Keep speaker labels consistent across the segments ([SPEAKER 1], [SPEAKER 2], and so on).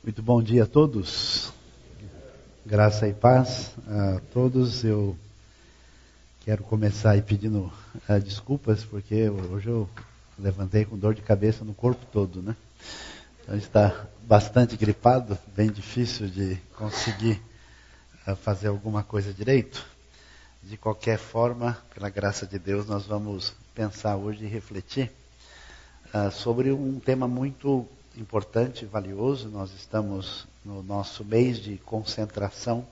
[SPEAKER 1] Muito bom dia a todos. Graça e paz a todos. Eu quero começar aí pedindo uh, desculpas, porque hoje eu levantei com dor de cabeça no corpo todo, né? Então está bastante gripado, bem difícil de conseguir uh, fazer alguma coisa direito. De qualquer forma, pela graça de Deus, nós vamos pensar hoje e refletir uh, sobre um tema muito importante e valioso. Nós estamos no nosso mês de concentração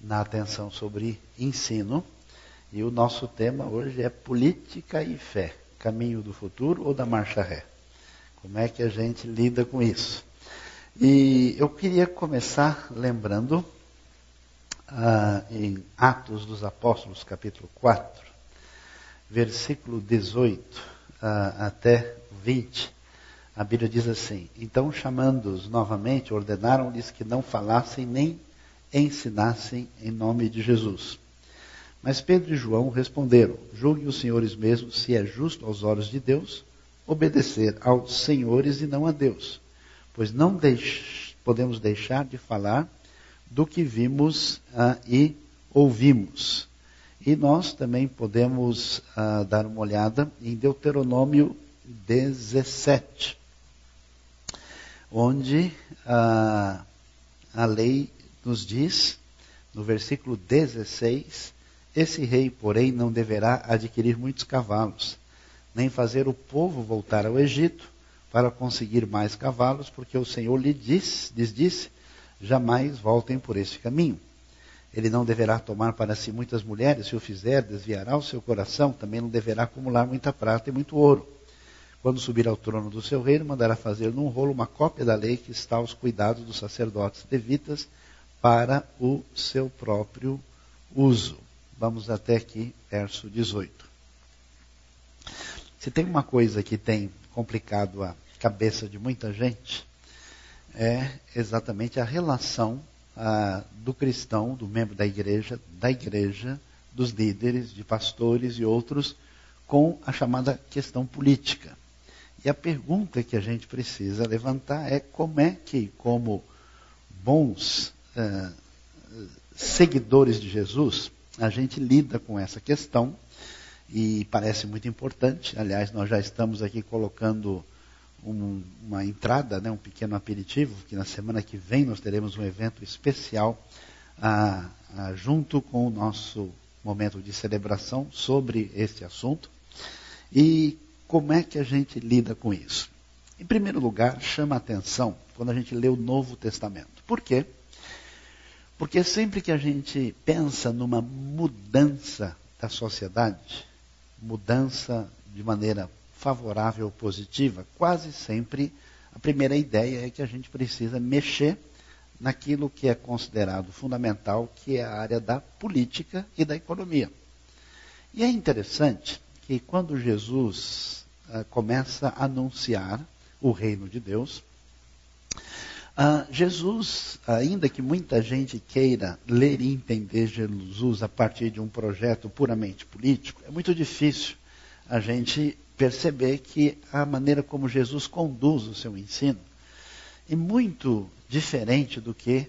[SPEAKER 1] na atenção sobre ensino. E o nosso tema hoje é política e fé, caminho do futuro ou da marcha ré. Como é que a gente lida com isso? E eu queria começar lembrando ah, em Atos dos Apóstolos, capítulo 4, versículo 18 ah, até 20. A Bíblia diz assim: Então, chamando-os novamente, ordenaram-lhes que não falassem nem ensinassem em nome de Jesus. Mas Pedro e João responderam: Julguem os senhores mesmos se é justo aos olhos de Deus obedecer aos senhores e não a Deus, pois não deix podemos deixar de falar do que vimos ah, e ouvimos. E nós também podemos ah, dar uma olhada em Deuteronômio 17 onde a, a lei nos diz, no versículo 16, esse rei, porém, não deverá adquirir muitos cavalos, nem fazer o povo voltar ao Egito para conseguir mais cavalos, porque o Senhor lhe disse, lhes disse, jamais voltem por esse caminho. Ele não deverá tomar para si muitas mulheres, se o fizer, desviará o seu coração, também não deverá acumular muita prata e muito ouro. Quando subir ao trono do seu reino, mandará fazer num rolo uma cópia da lei que está aos cuidados dos sacerdotes levitas para o seu próprio uso. Vamos até aqui, verso 18. Se tem uma coisa que tem complicado a cabeça de muita gente, é exatamente a relação do cristão, do membro da igreja, da igreja, dos líderes, de pastores e outros, com a chamada questão política. E a pergunta que a gente precisa levantar é como é que, como bons uh, seguidores de Jesus, a gente lida com essa questão e parece muito importante. Aliás, nós já estamos aqui colocando um, uma entrada, né, um pequeno aperitivo, que na semana que vem nós teremos um evento especial junto com o nosso momento de celebração sobre este assunto. E como é que a gente lida com isso? Em primeiro lugar, chama a atenção quando a gente lê o Novo Testamento. Por quê? Porque sempre que a gente pensa numa mudança da sociedade, mudança de maneira favorável ou positiva, quase sempre a primeira ideia é que a gente precisa mexer naquilo que é considerado fundamental, que é a área da política e da economia. E é interessante que quando Jesus uh, começa a anunciar o reino de Deus, uh, Jesus, ainda que muita gente queira ler e entender Jesus a partir de um projeto puramente político, é muito difícil a gente perceber que a maneira como Jesus conduz o seu ensino é muito diferente do que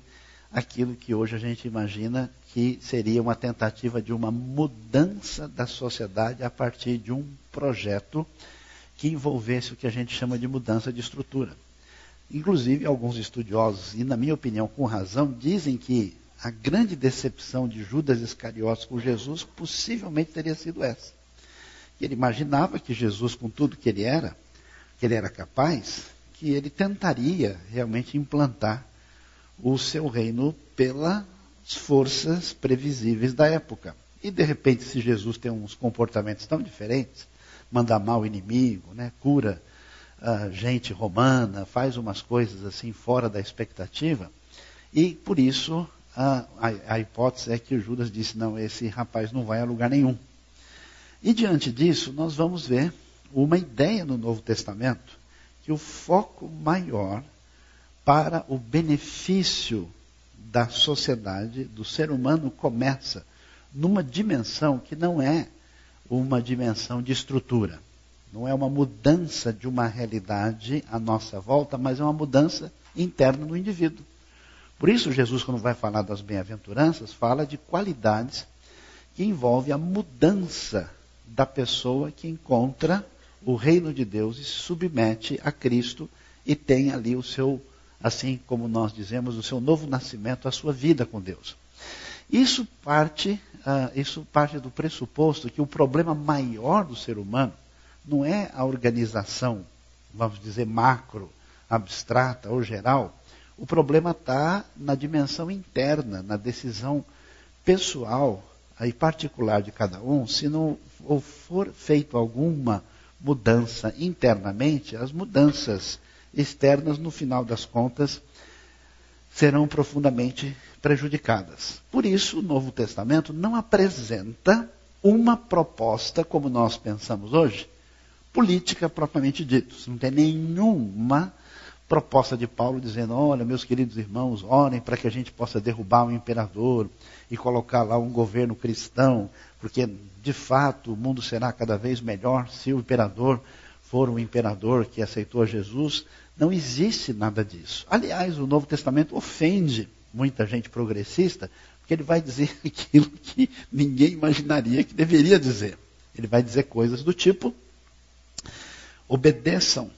[SPEAKER 1] aquilo que hoje a gente imagina que seria uma tentativa de uma mudança da sociedade a partir de um projeto que envolvesse o que a gente chama de mudança de estrutura. Inclusive, alguns estudiosos, e na minha opinião com razão, dizem que a grande decepção de Judas Iscariotes com Jesus possivelmente teria sido essa. Ele imaginava que Jesus, com tudo que ele era, que ele era capaz, que ele tentaria realmente implantar o seu reino pelas forças previsíveis da época. E de repente, se Jesus tem uns comportamentos tão diferentes, manda mal o inimigo, né, cura gente romana, faz umas coisas assim fora da expectativa, e por isso a, a hipótese é que o Judas disse: não, esse rapaz não vai a lugar nenhum. E diante disso, nós vamos ver uma ideia no Novo Testamento que o foco maior para o benefício da sociedade, do ser humano, começa numa dimensão que não é uma dimensão de estrutura. Não é uma mudança de uma realidade à nossa volta, mas é uma mudança interna no indivíduo. Por isso, Jesus, quando vai falar das bem-aventuranças, fala de qualidades que envolvem a mudança da pessoa que encontra o reino de Deus e se submete a Cristo e tem ali o seu, assim como nós dizemos, o seu novo nascimento, a sua vida com Deus. Isso parte, uh, isso parte do pressuposto que o problema maior do ser humano não é a organização, vamos dizer, macro, abstrata ou geral, o problema está na dimensão interna, na decisão pessoal e particular de cada um. Se não for feito alguma mudança internamente, as mudanças externas, no final das contas, serão profundamente prejudicadas. Por isso, o Novo Testamento não apresenta uma proposta, como nós pensamos hoje, política propriamente dita. Não tem nenhuma proposta de Paulo dizendo: olha, meus queridos irmãos, orem para que a gente possa derrubar o imperador e colocar lá um governo cristão, porque de fato o mundo será cada vez melhor se o imperador for um imperador que aceitou Jesus. Não existe nada disso. Aliás, o Novo Testamento ofende muita gente progressista, porque ele vai dizer aquilo que ninguém imaginaria que deveria dizer. Ele vai dizer coisas do tipo: obedeçam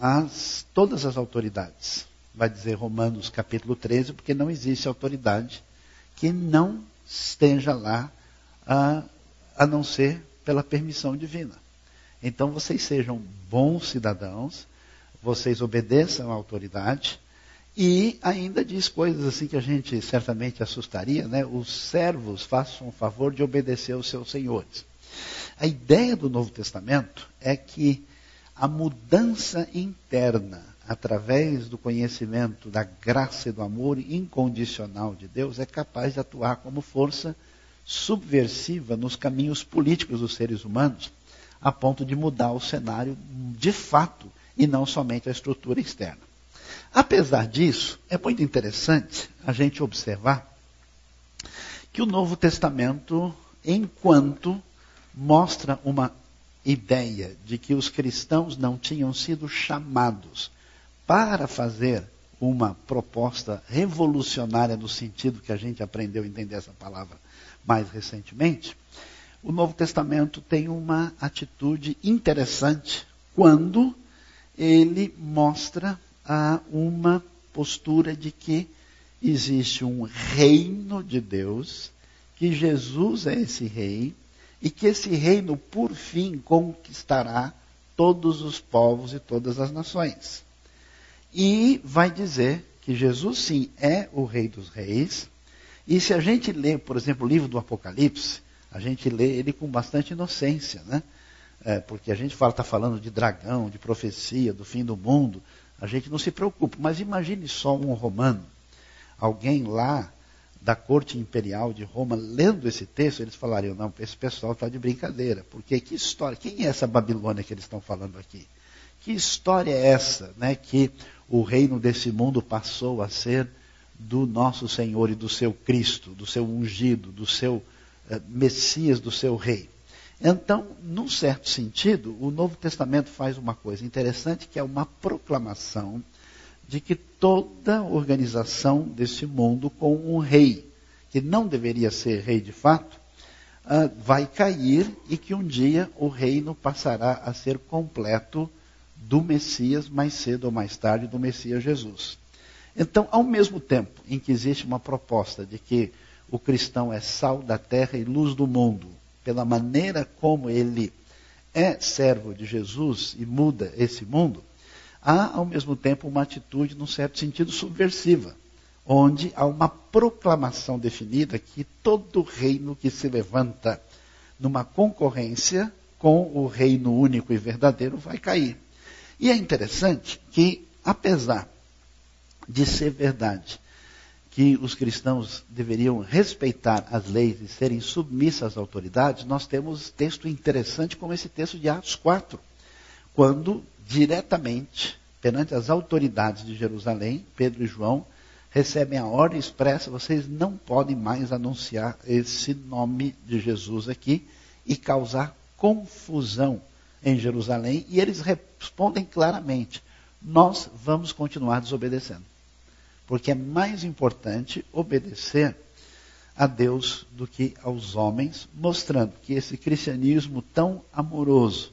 [SPEAKER 1] as, todas as autoridades. Vai dizer Romanos capítulo 13, porque não existe autoridade que não esteja lá a, a não ser pela permissão divina. Então vocês sejam bons cidadãos, vocês obedeçam à autoridade, e ainda diz coisas assim que a gente certamente assustaria, né? Os servos façam o favor de obedecer aos seus senhores. A ideia do Novo Testamento é que a mudança interna, através do conhecimento da graça e do amor incondicional de Deus, é capaz de atuar como força subversiva nos caminhos políticos dos seres humanos, a ponto de mudar o cenário de fato e não somente a estrutura externa. Apesar disso, é muito interessante a gente observar que o Novo Testamento, enquanto mostra uma ideia de que os cristãos não tinham sido chamados para fazer uma proposta revolucionária no sentido que a gente aprendeu a entender essa palavra mais recentemente, o Novo Testamento tem uma atitude interessante quando ele mostra ah, uma postura de que existe um reino de Deus, que Jesus é esse rei, e que esse reino, por fim, conquistará todos os povos e todas as nações. E vai dizer que Jesus, sim, é o Rei dos Reis. E se a gente lê, por exemplo, o livro do Apocalipse, a gente lê ele com bastante inocência, né? É, porque a gente está falando de dragão, de profecia, do fim do mundo. A gente não se preocupa. Mas imagine só um romano, alguém lá da corte imperial de Roma, lendo esse texto, eles falariam, não, esse pessoal está de brincadeira. Porque que história, quem é essa Babilônia que eles estão falando aqui? Que história é essa, né, que o reino desse mundo passou a ser do nosso Senhor e do seu Cristo, do seu ungido, do seu eh, Messias, do seu rei? Então, num certo sentido, o Novo Testamento faz uma coisa interessante, que é uma proclamação de que toda organização desse mundo com um rei, que não deveria ser rei de fato, uh, vai cair e que um dia o reino passará a ser completo do Messias, mais cedo ou mais tarde, do Messias Jesus. Então, ao mesmo tempo em que existe uma proposta de que o cristão é sal da terra e luz do mundo, pela maneira como ele é servo de Jesus e muda esse mundo, há, ao mesmo tempo, uma atitude, num certo sentido, subversiva, onde há uma proclamação definida que todo reino que se levanta numa concorrência com o reino único e verdadeiro vai cair. E é interessante que, apesar de ser verdade que os cristãos deveriam respeitar as leis e serem submissos às autoridades, nós temos texto interessante como esse texto de Atos 4, quando diretamente perante as autoridades de Jerusalém, Pedro e João recebem a ordem expressa: vocês não podem mais anunciar esse nome de Jesus aqui e causar confusão em Jerusalém. E eles respondem claramente: nós vamos continuar desobedecendo. Porque é mais importante obedecer a Deus do que aos homens, mostrando que esse cristianismo tão amoroso,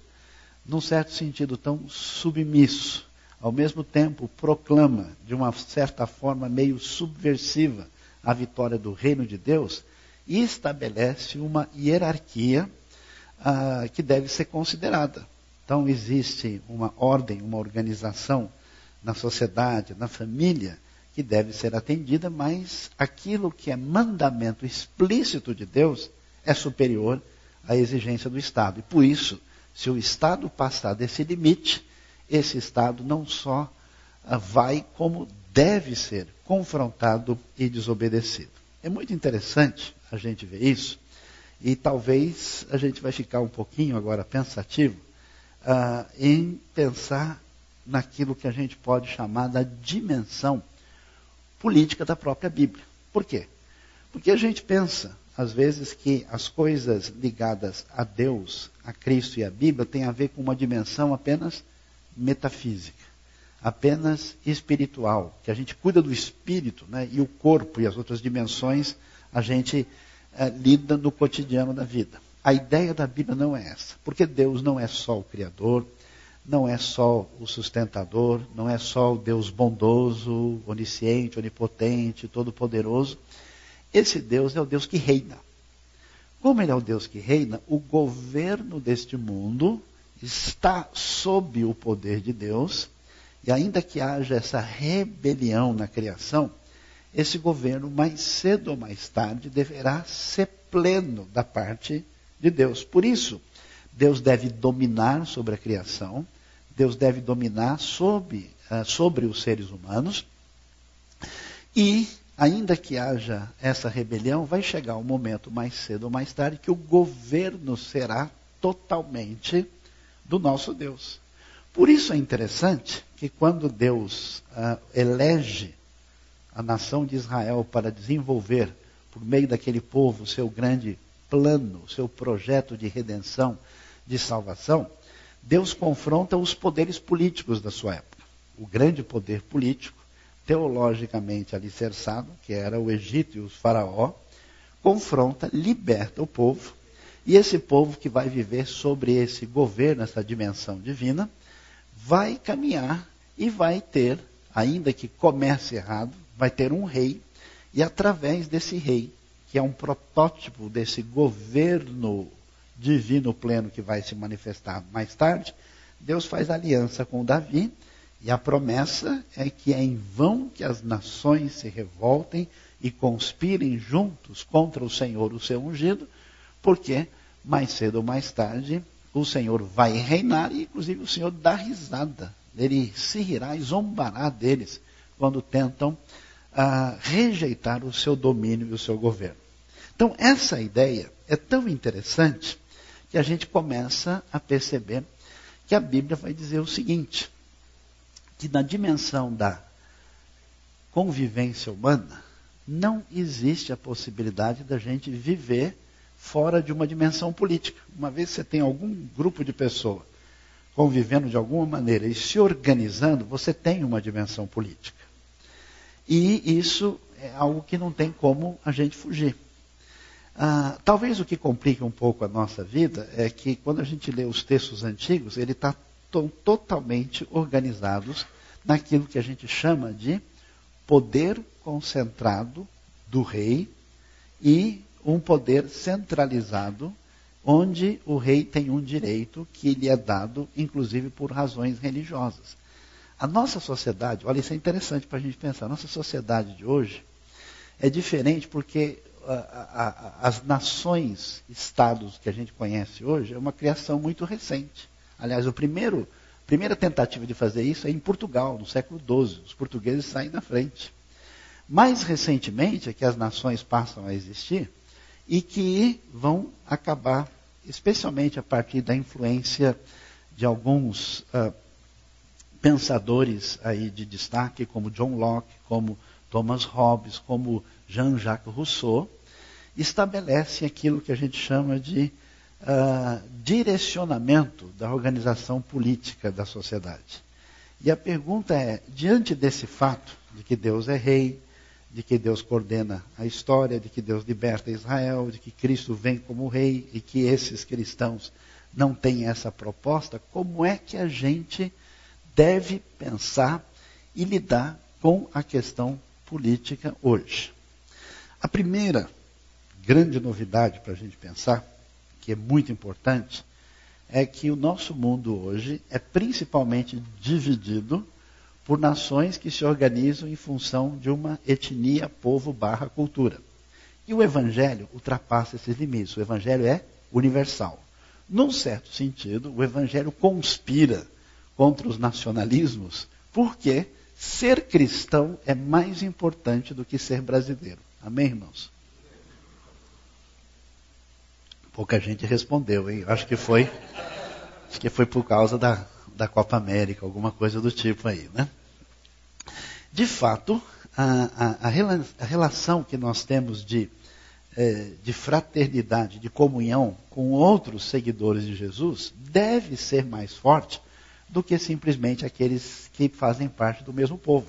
[SPEAKER 1] num certo sentido tão submisso, ao mesmo tempo proclama de uma certa forma meio subversiva a vitória do reino de Deus e estabelece uma hierarquia ah, que deve ser considerada. Então existe uma ordem, uma organização na sociedade, na família, que deve ser atendida, mas aquilo que é mandamento explícito de Deus é superior à exigência do Estado. E por isso, se o Estado passar desse limite, esse Estado não só ah, vai, como deve ser confrontado e desobedecido. É muito interessante a gente ver isso, e talvez a gente vai ficar um pouquinho agora pensativo uh, em pensar naquilo que a gente pode chamar da dimensão política da própria Bíblia. Por quê? Porque a gente pensa, às vezes, que as coisas ligadas a Deus, a Cristo e a Bíblia têm a ver com uma dimensão apenas metafísica, apenas espiritual, que a gente cuida do espírito, né, e o corpo e as outras dimensões a gente é, lida no cotidiano da vida. A ideia da Bíblia não é essa, porque Deus não é só o Criador, não é só o sustentador, não é só o Deus bondoso, onisciente, onipotente, todo-poderoso. Esse Deus é o Deus que reina. Como ele é o Deus que reina, o governo deste mundo está sob o poder de Deus, e ainda que haja essa rebelião na criação, esse governo, mais cedo ou mais tarde, deverá ser pleno da parte de Deus. Por isso, Deus deve dominar sobre a criação, Deus deve dominar sobre, uh, sobre os seres humanos, e, ainda que haja essa rebelião, vai chegar um momento mais cedo ou mais tarde que o governo será totalmente do nosso Deus. Por isso é interessante que quando Deus uh, elege a nação de Israel para desenvolver, por meio daquele povo, seu grande plano, seu projeto de redenção, de salvação, Deus confronta os poderes políticos da sua época. O grande poder político, teologicamente alicerçado, que era o Egito e os faraó, confronta, liberta o povo e esse povo que vai viver sobre esse governo, essa dimensão divina, vai caminhar e vai ter, ainda que comece errado, vai ter um rei, e através desse rei, que é um protótipo desse governo divino pleno que vai se manifestar mais tarde, Deus faz aliança com Davi, e a promessa é que é em vão que as nações se revoltem e conspirem juntos contra o Senhor, o seu ungido, porque mais cedo ou mais tarde, o Senhor vai reinar e, inclusive, o Senhor dá risada. Ele se rirá e zombará deles quando tentam ah, rejeitar o seu domínio e o seu governo. Então, essa ideia é tão interessante que a gente começa a perceber que a Bíblia vai dizer o seguinte: que na dimensão da convivência humana, não existe a possibilidade da gente viver fora de uma dimensão política. Uma vez você tem algum grupo de pessoas convivendo de alguma maneira e se organizando, você tem uma dimensão política. E isso é algo que não tem como a gente fugir. Ah, talvez o que complique um pouco a nossa vida é que quando a gente lê os textos antigos, ele está totalmente organizados naquilo que a gente chama de poder concentrado do rei e um poder centralizado, onde o rei tem um direito que lhe é dado, inclusive por razões religiosas. A nossa sociedade, olha, isso é interessante para a gente pensar, a nossa sociedade de hoje é diferente porque as nações, estados que a gente conhece hoje, é uma criação muito recente. Aliás, a primeira tentativa de fazer isso é em Portugal, no século XII. Os portugueses saem na frente. Mais recentemente é que as nações passam a existir, e que vão acabar, especialmente a partir da influência de alguns uh, pensadores aí de destaque, como John Locke, como Thomas Hobbes, como Jean-Jacques Rousseau, estabelecem aquilo que a gente chama de uh, direcionamento da organização política da sociedade. E a pergunta é: diante desse fato de que Deus é rei, de que Deus coordena a história, de que Deus liberta Israel, de que Cristo vem como rei e que esses cristãos não têm essa proposta, como é que a gente deve pensar e lidar com a questão política hoje? A primeira grande novidade para a gente pensar, que é muito importante, é que o nosso mundo hoje é principalmente dividido por nações que se organizam em função de uma etnia, povo barra cultura. E o Evangelho ultrapassa esses limites. O Evangelho é universal. Num certo sentido, o Evangelho conspira contra os nacionalismos, porque ser cristão é mais importante do que ser brasileiro. Amém, irmãos? Pouca gente respondeu, hein? Acho que foi, acho que foi por causa da, da Copa América, alguma coisa do tipo aí, né? De fato, a, a, a relação que nós temos de, é, de fraternidade, de comunhão com outros seguidores de Jesus deve ser mais forte do que simplesmente aqueles que fazem parte do mesmo povo.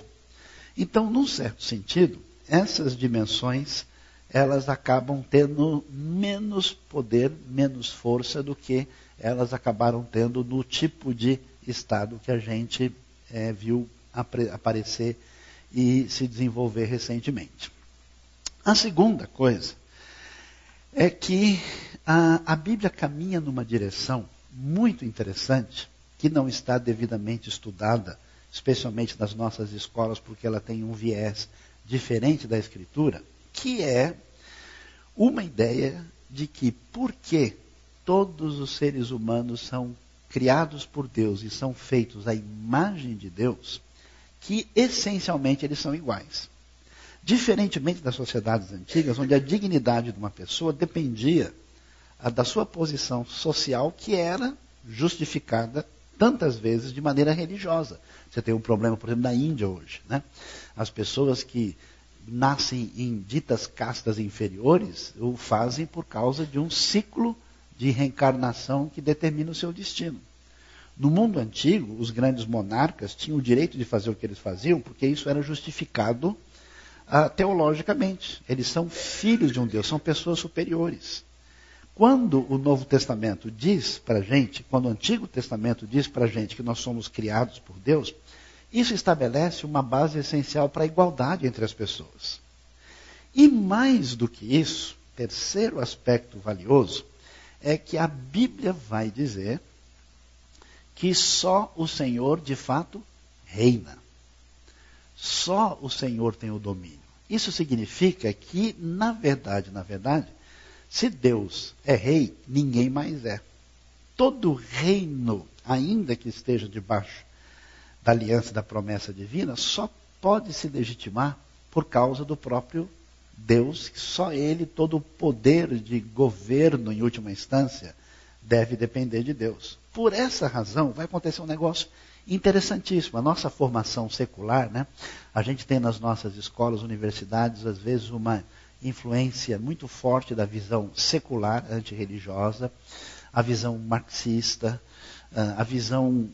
[SPEAKER 1] Então, num certo sentido, essas dimensões elas acabam tendo menos poder, menos força do que elas acabaram tendo no tipo de Estado que a gente é, viu aparecer e se desenvolver recentemente. A segunda coisa é que a, a Bíblia caminha numa direção muito interessante, que não está devidamente estudada, especialmente nas nossas escolas, porque ela tem um viés diferente da Escritura, que é uma ideia de que, porque todos os seres humanos são criados por Deus e são feitos à imagem de Deus, que essencialmente eles são iguais. Diferentemente das sociedades antigas, onde a dignidade de uma pessoa dependia da sua posição social, que era justificada tantas vezes de maneira religiosa. Você tem um problema, por exemplo, na Índia hoje. Né? As pessoas que nascem em ditas castas inferiores o fazem por causa de um ciclo de reencarnação que determina o seu destino. No mundo antigo, os grandes monarcas tinham o direito de fazer o que eles faziam, porque isso era justificado uh, teologicamente. Eles são filhos de um Deus, são pessoas superiores. Quando o Novo Testamento diz para gente, quando o Antigo Testamento diz para gente que nós somos criados por Deus, isso estabelece uma base essencial para a igualdade entre as pessoas. E mais do que isso, terceiro aspecto valioso, é que a Bíblia vai dizer que só o Senhor de fato reina. Só o Senhor tem o domínio. Isso significa que, na verdade, na verdade, se Deus é rei, ninguém mais é. Todo reino, ainda que esteja debaixo da aliança da promessa divina, só pode se legitimar por causa do próprio Deus, que só Ele, todo o poder de governo, em última instância, deve depender de Deus. Por essa razão, vai acontecer um negócio interessantíssimo. A nossa formação secular, né? a gente tem nas nossas escolas, universidades, às vezes, uma influência muito forte da visão secular, antirreligiosa, a visão marxista, a visão,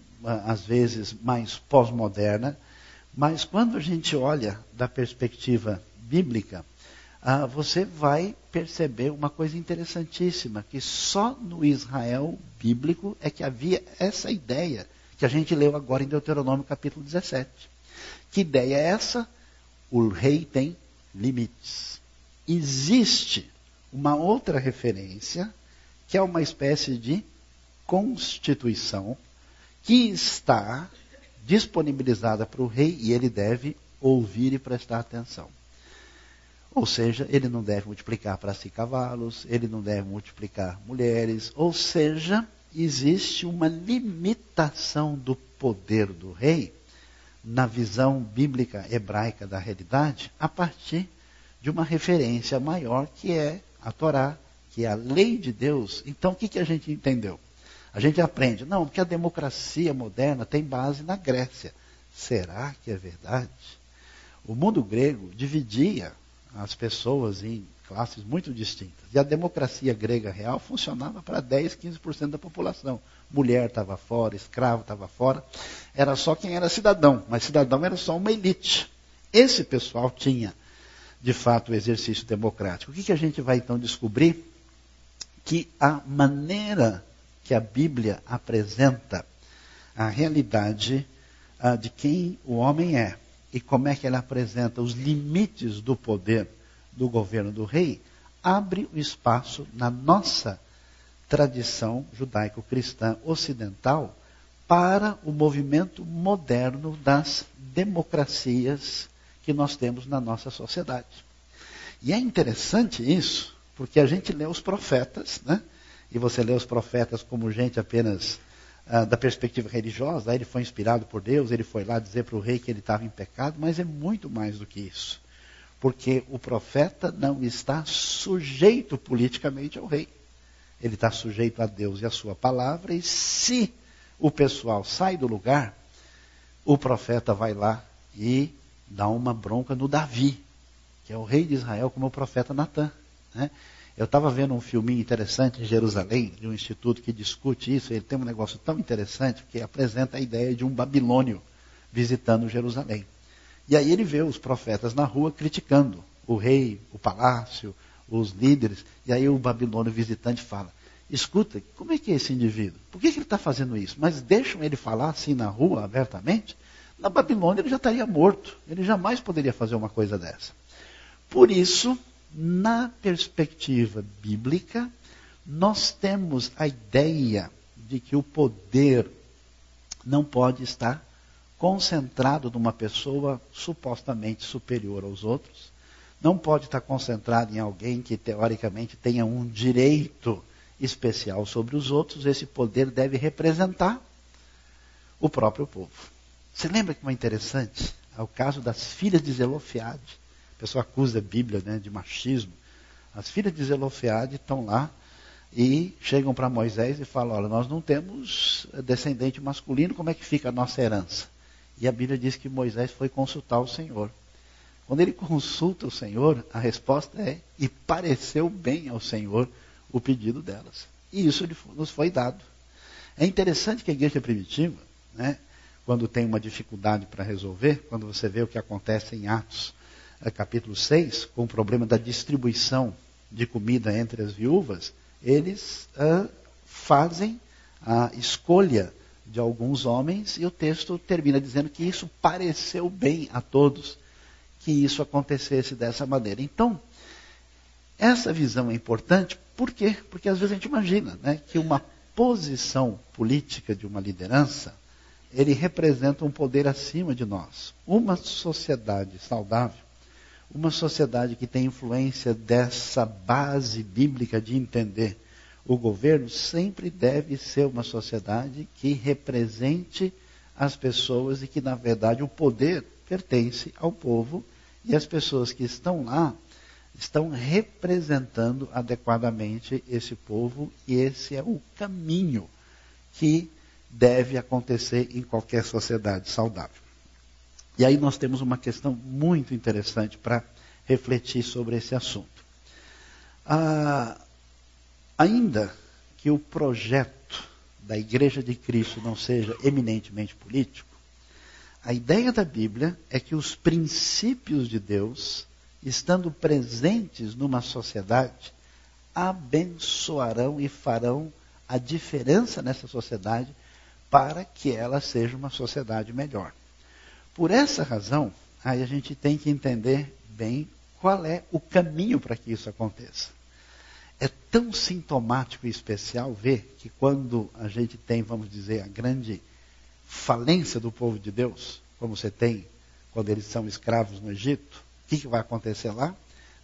[SPEAKER 1] às vezes, mais pós-moderna. Mas quando a gente olha da perspectiva bíblica, ah, você vai perceber uma coisa interessantíssima, que só no Israel bíblico é que havia essa ideia que a gente leu agora em Deuteronômio capítulo 17. Que ideia é essa? O rei tem limites. Existe uma outra referência, que é uma espécie de constituição, que está disponibilizada para o rei e ele deve ouvir e prestar atenção. Ou seja, ele não deve multiplicar para si cavalos, ele não deve multiplicar mulheres. Ou seja, existe uma limitação do poder do rei na visão bíblica hebraica da realidade a partir de uma referência maior que é a Torá, que é a lei de Deus. Então, o que, que a gente entendeu? A gente aprende, não, porque a democracia moderna tem base na Grécia. Será que é verdade? O mundo grego dividia as pessoas em classes muito distintas. E a democracia grega real funcionava para 10, 15% da população. Mulher estava fora, escravo estava fora. Era só quem era cidadão, mas cidadão era só uma elite. Esse pessoal tinha, de fato, o exercício democrático. O que, que a gente vai então descobrir? Que a maneira que a Bíblia apresenta a realidade uh, de quem o homem é e como é que ela apresenta os limites do poder do governo do rei, abre o espaço na nossa tradição judaico-cristã ocidental para o movimento moderno das democracias que nós temos na nossa sociedade. E é interessante isso, porque a gente lê os profetas, né? E você lê os profetas como gente apenas ah, da perspectiva religiosa, ele foi inspirado por Deus, ele foi lá dizer para o rei que ele estava em pecado, mas é muito mais do que isso. Porque o profeta não está sujeito politicamente ao rei. Ele está sujeito a Deus e a sua palavra, e se o pessoal sai do lugar, o profeta vai lá e dá uma bronca no Davi, que é o rei de Israel, como o profeta Natan. Né? Eu estava vendo um filminho interessante em Jerusalém, de um instituto que discute isso. Ele tem um negócio tão interessante que apresenta a ideia de um babilônio visitando Jerusalém. E aí ele vê os profetas na rua criticando o rei, o palácio, os líderes. E aí o babilônio visitante fala: Escuta, como é que é esse indivíduo? Por que, que ele está fazendo isso? Mas deixam ele falar assim na rua, abertamente? Na Babilônia ele já estaria morto. Ele jamais poderia fazer uma coisa dessa. Por isso, na perspectiva bíblica, nós temos a ideia de que o poder não pode estar concentrado numa pessoa supostamente superior aos outros, não pode estar concentrado em alguém que teoricamente tenha um direito especial sobre os outros, esse poder deve representar o próprio povo. Você lembra que é interessante? É o caso das filhas de Zelofeade. A pessoa acusa a Bíblia né, de machismo. As filhas de Zelofeade estão lá e chegam para Moisés e falam: Olha, nós não temos descendente masculino, como é que fica a nossa herança? E a Bíblia diz que Moisés foi consultar o Senhor. Quando ele consulta o Senhor, a resposta é: E pareceu bem ao Senhor o pedido delas. E isso nos foi dado. É interessante que a igreja primitiva, né, quando tem uma dificuldade para resolver, quando você vê o que acontece em Atos, capítulo 6, com o problema da distribuição de comida entre as viúvas, eles uh, fazem a escolha de alguns homens e o texto termina dizendo que isso pareceu bem a todos que isso acontecesse dessa maneira. Então, essa visão é importante, por quê? Porque às vezes a gente imagina né, que uma posição política de uma liderança, ele representa um poder acima de nós. Uma sociedade saudável uma sociedade que tem influência dessa base bíblica de entender o governo sempre deve ser uma sociedade que represente as pessoas e que, na verdade, o poder pertence ao povo e as pessoas que estão lá estão representando adequadamente esse povo e esse é o caminho que deve acontecer em qualquer sociedade saudável. E aí nós temos uma questão muito interessante para refletir sobre esse assunto. Ah, ainda que o projeto da Igreja de Cristo não seja eminentemente político, a ideia da Bíblia é que os princípios de Deus, estando presentes numa sociedade, abençoarão e farão a diferença nessa sociedade para que ela seja uma sociedade melhor. Por essa razão, aí a gente tem que entender bem qual é o caminho para que isso aconteça. É tão sintomático e especial ver que quando a gente tem, vamos dizer, a grande falência do povo de Deus, como você tem quando eles são escravos no Egito, o que, que vai acontecer lá?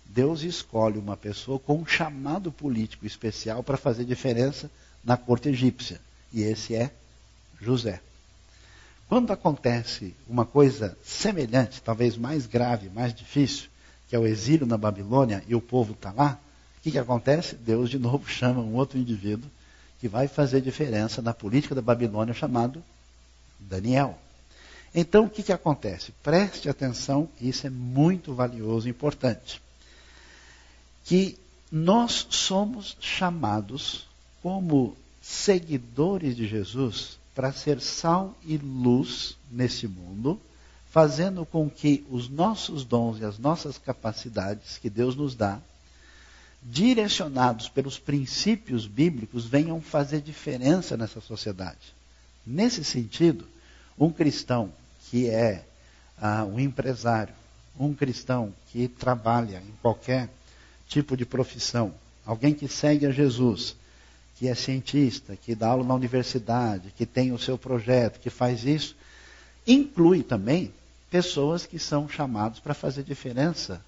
[SPEAKER 1] Deus escolhe uma pessoa com um chamado político especial para fazer diferença na corte egípcia. E esse é José. Quando acontece uma coisa semelhante, talvez mais grave, mais difícil, que é o exílio na Babilônia e o povo está lá, o que, que acontece? Deus de novo chama um outro indivíduo que vai fazer diferença na política da Babilônia, chamado Daniel. Então, o que, que acontece? Preste atenção, isso é muito valioso e importante. que nós somos chamados como seguidores de Jesus para ser sal e luz nesse mundo, fazendo com que os nossos dons e as nossas capacidades que Deus nos dá, direcionados pelos princípios bíblicos, venham fazer diferença nessa sociedade. Nesse sentido, um cristão que é ah, um empresário, um cristão que trabalha em qualquer tipo de profissão, alguém que segue a Jesus, que é cientista, que dá aula na universidade, que tem o seu projeto, que faz isso, inclui também pessoas que são chamados para fazer diferença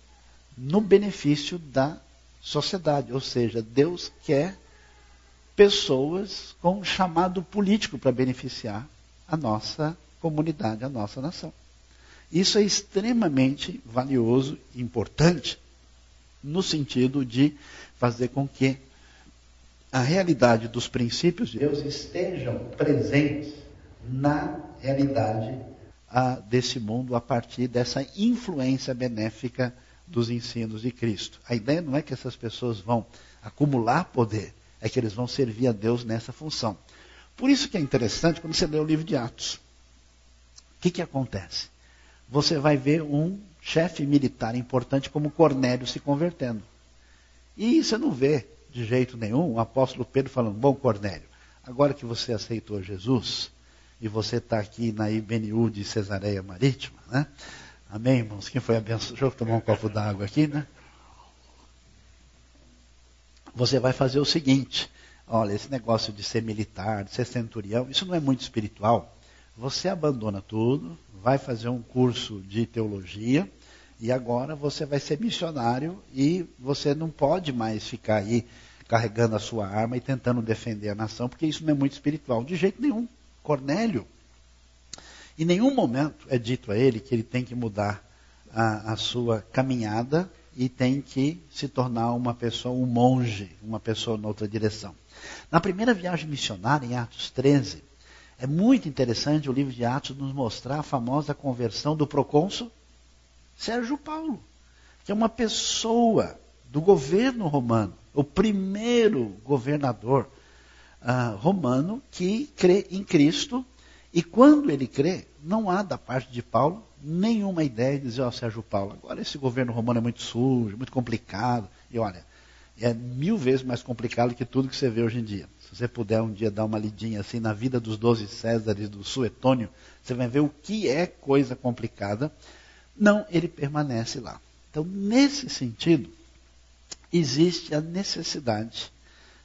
[SPEAKER 1] no benefício da sociedade. Ou seja, Deus quer pessoas com um chamado político para beneficiar a nossa comunidade, a nossa nação. Isso é extremamente valioso e importante no sentido de fazer com que a realidade dos princípios de Deus estejam presentes na realidade desse mundo a partir dessa influência benéfica dos ensinos de Cristo. A ideia não é que essas pessoas vão acumular poder, é que eles vão servir a Deus nessa função. Por isso que é interessante quando você lê o livro de Atos. O que, que acontece? Você vai ver um chefe militar importante como Cornélio se convertendo. E você não vê de jeito nenhum o apóstolo Pedro falando: Bom, Cornélio, agora que você aceitou Jesus e você está aqui na IBNU de Cesareia Marítima, né? Amém, irmãos? Quem foi abençoado? Deixa eu tomar um copo d'água aqui, né? Você vai fazer o seguinte: olha, esse negócio de ser militar, de ser centurião, isso não é muito espiritual. Você abandona tudo, vai fazer um curso de teologia e agora você vai ser missionário e você não pode mais ficar aí carregando a sua arma e tentando defender a nação, porque isso não é muito espiritual. De jeito nenhum. Cornélio, em nenhum momento é dito a ele que ele tem que mudar a, a sua caminhada e tem que se tornar uma pessoa, um monge, uma pessoa noutra direção. Na primeira viagem missionária, em Atos 13, é muito interessante o livro de Atos nos mostrar a famosa conversão do procônsul Sérgio Paulo, que é uma pessoa do governo romano, o primeiro governador uh, romano que crê em Cristo. E quando ele crê, não há da parte de Paulo nenhuma ideia de dizer, ó, oh, Sérgio Paulo, agora esse governo romano é muito sujo, muito complicado. E olha, é mil vezes mais complicado que tudo que você vê hoje em dia. Se você puder um dia dar uma lidinha assim na vida dos doze Césares do Suetônio, você vai ver o que é coisa complicada. Não, ele permanece lá. Então, nesse sentido, existe a necessidade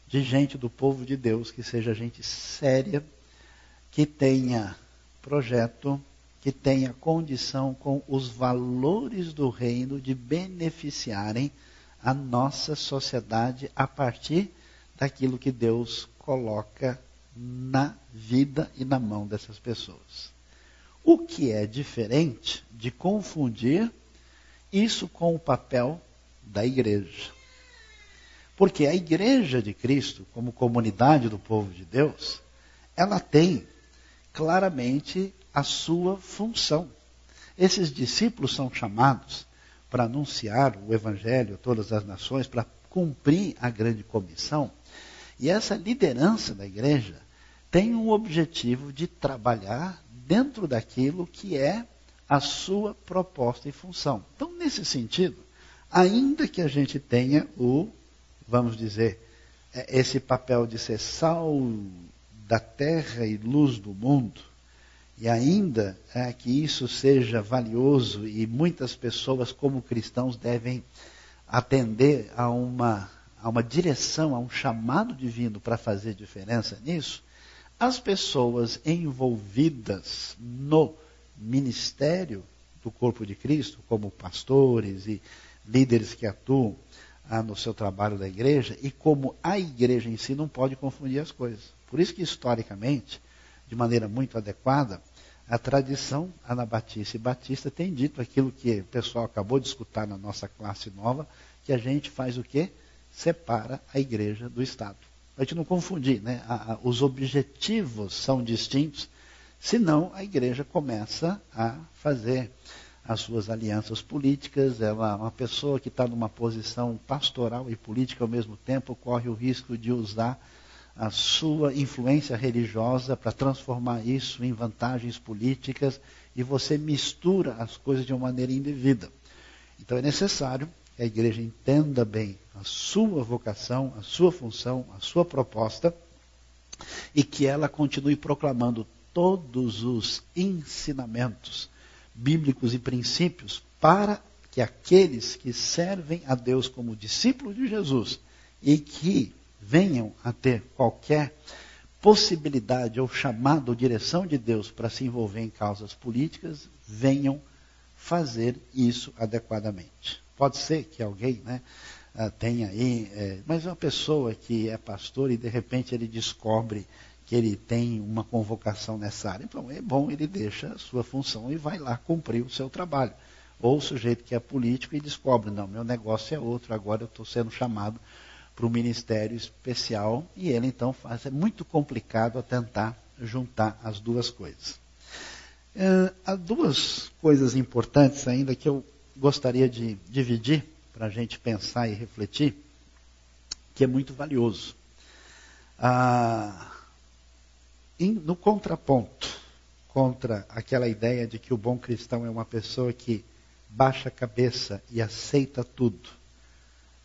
[SPEAKER 1] de gente do povo de Deus que seja gente séria, que tenha projeto, que tenha condição com os valores do reino de beneficiarem a nossa sociedade a partir daquilo que Deus coloca na vida e na mão dessas pessoas. O que é diferente de confundir isso com o papel da igreja. Porque a igreja de Cristo, como comunidade do povo de Deus, ela tem claramente a sua função. Esses discípulos são chamados para anunciar o evangelho a todas as nações, para cumprir a grande comissão. E essa liderança da igreja tem um objetivo de trabalhar dentro daquilo que é a sua proposta e função. Então, nesse sentido, ainda que a gente tenha o, vamos dizer, é, esse papel de ser sal da terra e luz do mundo, e ainda é, que isso seja valioso e muitas pessoas, como cristãos, devem atender a uma, a uma direção, a um chamado divino para fazer diferença nisso, as pessoas envolvidas no ministério do corpo de Cristo, como pastores e líderes que atuam ah, no seu trabalho da igreja, e como a igreja em si não pode confundir as coisas. Por isso que, historicamente, de maneira muito adequada, a tradição anabatista e batista tem dito aquilo que o pessoal acabou de escutar na nossa classe nova, que a gente faz o quê? Separa a igreja do Estado a gente não confundir, né? A, a, os objetivos são distintos, senão a igreja começa a fazer as suas alianças políticas, ela é uma pessoa que está numa posição pastoral e política ao mesmo tempo, corre o risco de usar a sua influência religiosa para transformar isso em vantagens políticas e você mistura as coisas de uma maneira indevida. Então é necessário que a igreja entenda bem a sua vocação, a sua função, a sua proposta e que ela continue proclamando todos os ensinamentos bíblicos e princípios para que aqueles que servem a Deus como discípulos de Jesus e que venham a ter qualquer possibilidade ou chamado ou direção de Deus para se envolver em causas políticas, venham fazer isso adequadamente. Pode ser que alguém né, ah, tenha aí, é, mas uma pessoa que é pastor e de repente ele descobre que ele tem uma convocação nessa área, então é bom ele deixa a sua função e vai lá cumprir o seu trabalho. Ou o sujeito que é político e descobre, não, meu negócio é outro, agora eu estou sendo chamado para o ministério especial e ele então faz. É muito complicado a tentar juntar as duas coisas. Uh, há duas coisas importantes ainda que eu gostaria de dividir para a gente pensar e refletir, que é muito valioso. Ah, no contraponto contra aquela ideia de que o bom cristão é uma pessoa que baixa a cabeça e aceita tudo,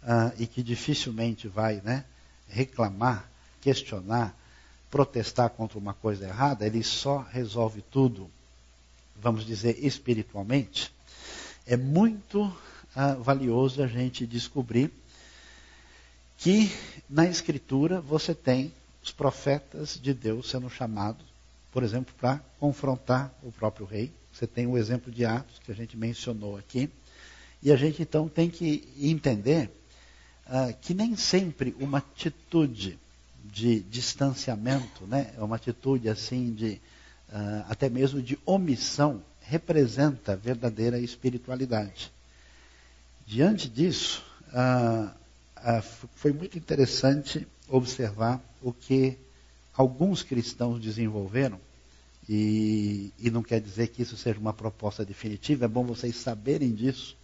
[SPEAKER 1] ah, e que dificilmente vai né, reclamar, questionar, protestar contra uma coisa errada, ele só resolve tudo, vamos dizer, espiritualmente, é muito ah, valioso a gente descobrir que na Escritura você tem os profetas de Deus sendo chamados, por exemplo, para confrontar o próprio rei. Você tem o exemplo de Atos, que a gente mencionou aqui. E a gente então tem que entender ah, que nem sempre uma atitude de distanciamento, né, é uma atitude assim de ah, até mesmo de omissão, representa verdadeira espiritualidade. Diante disso, ah, foi muito interessante observar o que alguns cristãos desenvolveram, e, e, não quer dizer que isso seja uma proposta definitiva, é bom vocês saberem disso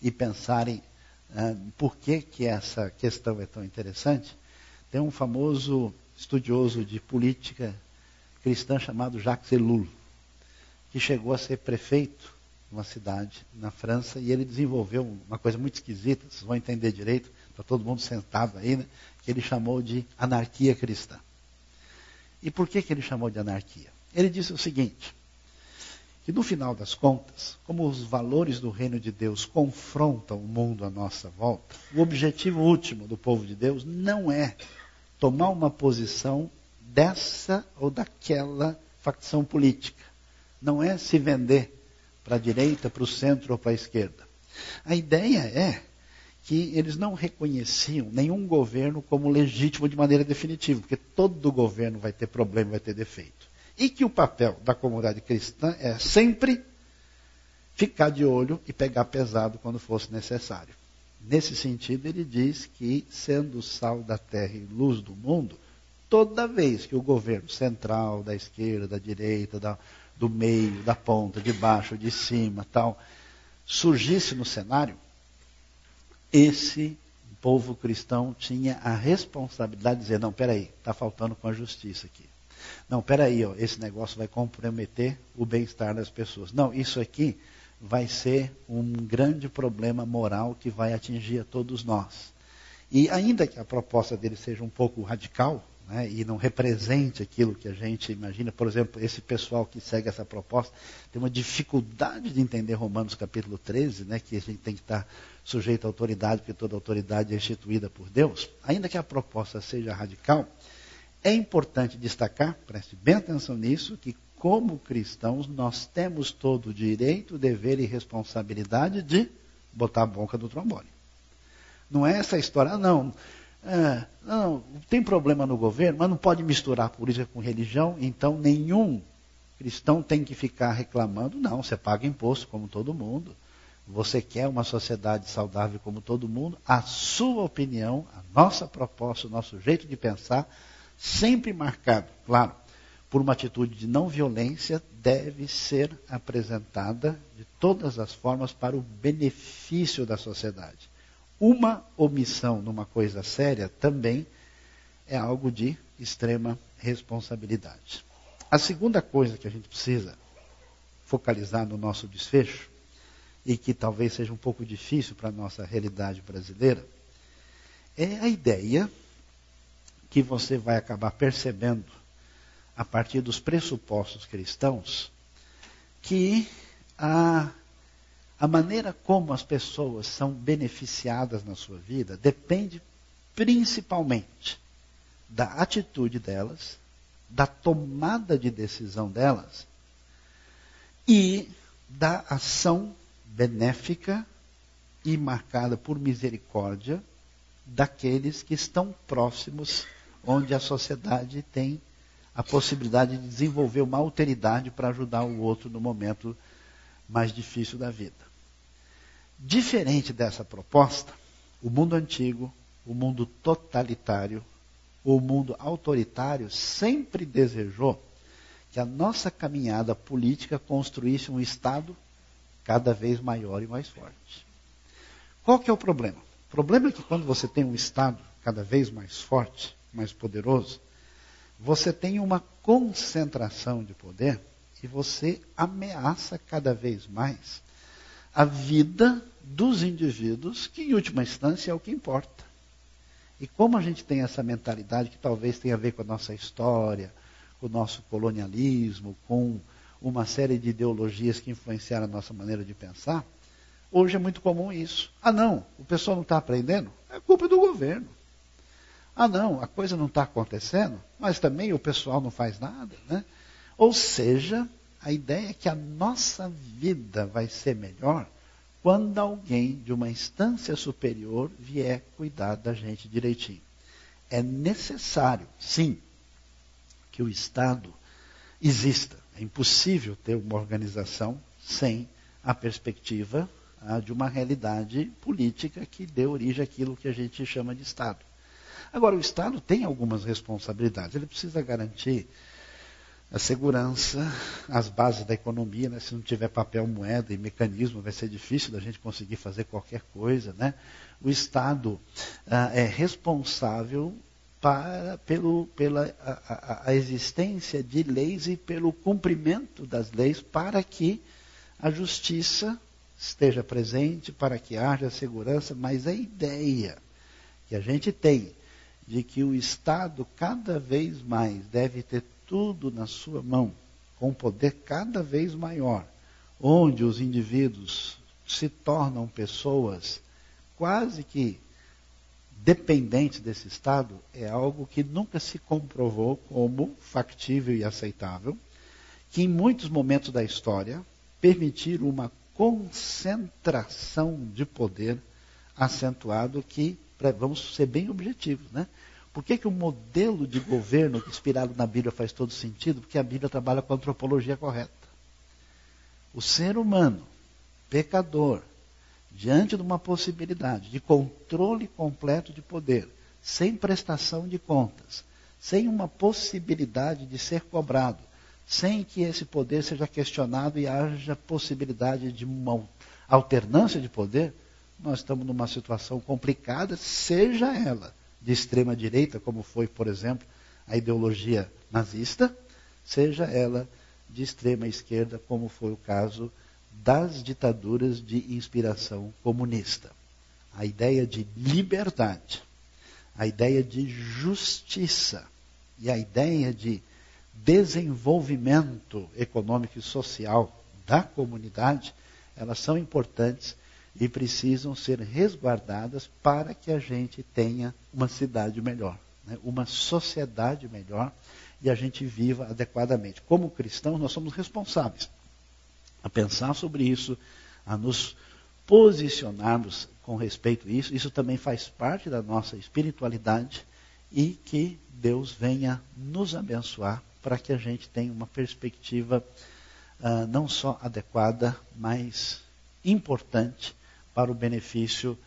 [SPEAKER 1] e pensarem ah, por que, que essa questão é tão interessante? Tem um famoso estudioso de política cristã chamado Jacques Ellul, que chegou a ser prefeito de uma cidade na França e ele desenvolveu uma coisa muito esquisita, vocês vão entender direito, está todo mundo sentado aí, né, que ele chamou de anarquia cristã. E por que, que ele chamou de anarquia? Ele disse o seguinte: que no final das contas, como os valores do reino de Deus confrontam o mundo à nossa volta, o objetivo último do povo de Deus não é tomar uma posição dessa ou daquela facção política. Não é se vender para a direita, para o centro ou para a esquerda. A ideia é que eles não reconheciam nenhum governo como legítimo de maneira definitiva, porque todo governo vai ter problema, vai ter defeito. E que o papel da comunidade cristã é sempre ficar de olho e pegar pesado quando fosse necessário. Nesse sentido, ele diz que, sendo sal da terra e luz do mundo, toda vez que o governo central, da esquerda, da direita, da, do meio, da ponta, de baixo, de cima, tal, surgisse no cenário, esse povo cristão tinha a responsabilidade de dizer, não, peraí, está faltando com a justiça aqui. Não, peraí, ó, esse negócio vai comprometer o bem-estar das pessoas. Não, isso aqui vai ser um grande problema moral que vai atingir a todos nós. E ainda que a proposta dele seja um pouco radical, né, e não represente aquilo que a gente imagina, por exemplo, esse pessoal que segue essa proposta tem uma dificuldade de entender Romanos capítulo 13, né, que a gente tem que estar sujeito à autoridade, porque toda autoridade é instituída por Deus, ainda que a proposta seja radical, é importante destacar, preste bem atenção nisso, que como cristãos nós temos todo o direito, dever e responsabilidade de botar a boca do trombone. Não é essa história, ah, não. É, não, tem problema no governo, mas não pode misturar política com religião, então nenhum cristão tem que ficar reclamando. Não, você paga imposto como todo mundo. Você quer uma sociedade saudável como todo mundo. A sua opinião, a nossa proposta, o nosso jeito de pensar sempre marcado, claro, por uma atitude de não violência, deve ser apresentada de todas as formas para o benefício da sociedade. Uma omissão numa coisa séria também é algo de extrema responsabilidade. A segunda coisa que a gente precisa focalizar no nosso desfecho, e que talvez seja um pouco difícil para a nossa realidade brasileira, é a ideia que você vai acabar percebendo a partir dos pressupostos cristãos que a, a maneira como as pessoas são beneficiadas na sua vida depende principalmente da atitude delas, da tomada de decisão delas e da ação benéfica e marcada por misericórdia daqueles que estão próximos, onde a sociedade tem a possibilidade de desenvolver uma alteridade para ajudar o outro no momento mais difícil da vida. Diferente dessa proposta, o mundo antigo, o mundo totalitário, o mundo autoritário sempre desejou que a nossa caminhada política construísse um Estado cada vez maior e mais forte. Qual que é o problema? O problema é que quando você tem um Estado cada vez mais forte, mais poderoso, você tem uma concentração de poder e você ameaça cada vez mais a vida dos indivíduos, que em última instância é o que importa. E como a gente tem essa mentalidade que talvez tenha a ver com a nossa história, com o nosso colonialismo, com uma série de ideologias que influenciaram a nossa maneira de pensar, hoje é muito comum isso. Ah, não, o pessoal não está aprendendo? É culpa do governo. Ah, não, a coisa não está acontecendo, mas também o pessoal não faz nada. Né? Ou seja, a ideia é que a nossa vida vai ser melhor quando alguém de uma instância superior vier cuidar da gente direitinho. É necessário, sim, que o Estado exista. É impossível ter uma organização sem a perspectiva ah, de uma realidade política que dê origem àquilo que a gente chama de Estado. Agora, o Estado tem algumas responsabilidades. Ele precisa garantir a segurança, as bases da economia, né? se não tiver papel, moeda e mecanismo, vai ser difícil da gente conseguir fazer qualquer coisa. Né? O Estado ah, é responsável para, pelo, pela a, a, a existência de leis e pelo cumprimento das leis para que a justiça esteja presente, para que haja segurança, mas a ideia que a gente tem de que o Estado cada vez mais deve ter tudo na sua mão, com um poder cada vez maior, onde os indivíduos se tornam pessoas quase que dependentes desse Estado, é algo que nunca se comprovou como factível e aceitável, que em muitos momentos da história permitiram uma concentração de poder acentuado que, vamos ser bem objetivos, né? Por que, que o modelo de governo inspirado na Bíblia faz todo sentido? Porque a Bíblia trabalha com a antropologia correta. O ser humano, pecador, diante de uma possibilidade de controle completo de poder, sem prestação de contas, sem uma possibilidade de ser cobrado, sem que esse poder seja questionado e haja possibilidade de uma alternância de poder, nós estamos numa situação complicada, seja ela de extrema direita, como foi, por exemplo, a ideologia nazista, seja ela de extrema esquerda, como foi o caso das ditaduras de inspiração comunista. A ideia de liberdade, a ideia de justiça e a ideia de desenvolvimento econômico e social da comunidade, elas são importantes e precisam ser resguardadas para que a gente tenha uma cidade melhor, né? uma sociedade melhor e a gente viva adequadamente. Como cristãos, nós somos responsáveis a pensar sobre isso, a nos posicionarmos com respeito a isso. Isso também faz parte da nossa espiritualidade e que Deus venha nos abençoar para que a gente tenha uma perspectiva uh, não só adequada, mas importante para o benefício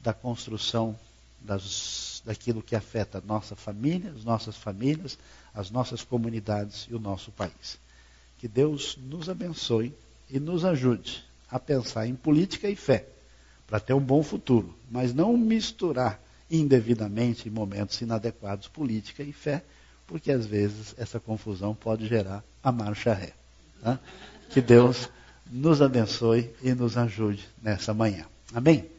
[SPEAKER 1] da construção das, daquilo que afeta nossa família, as nossas famílias, as nossas comunidades e o nosso país. Que Deus nos abençoe e nos ajude a pensar em política e fé, para ter um bom futuro, mas não misturar indevidamente em momentos inadequados política e fé, porque às vezes essa confusão pode gerar a marcha ré. Tá? Que Deus nos abençoe e nos ajude nessa manhã. Amém?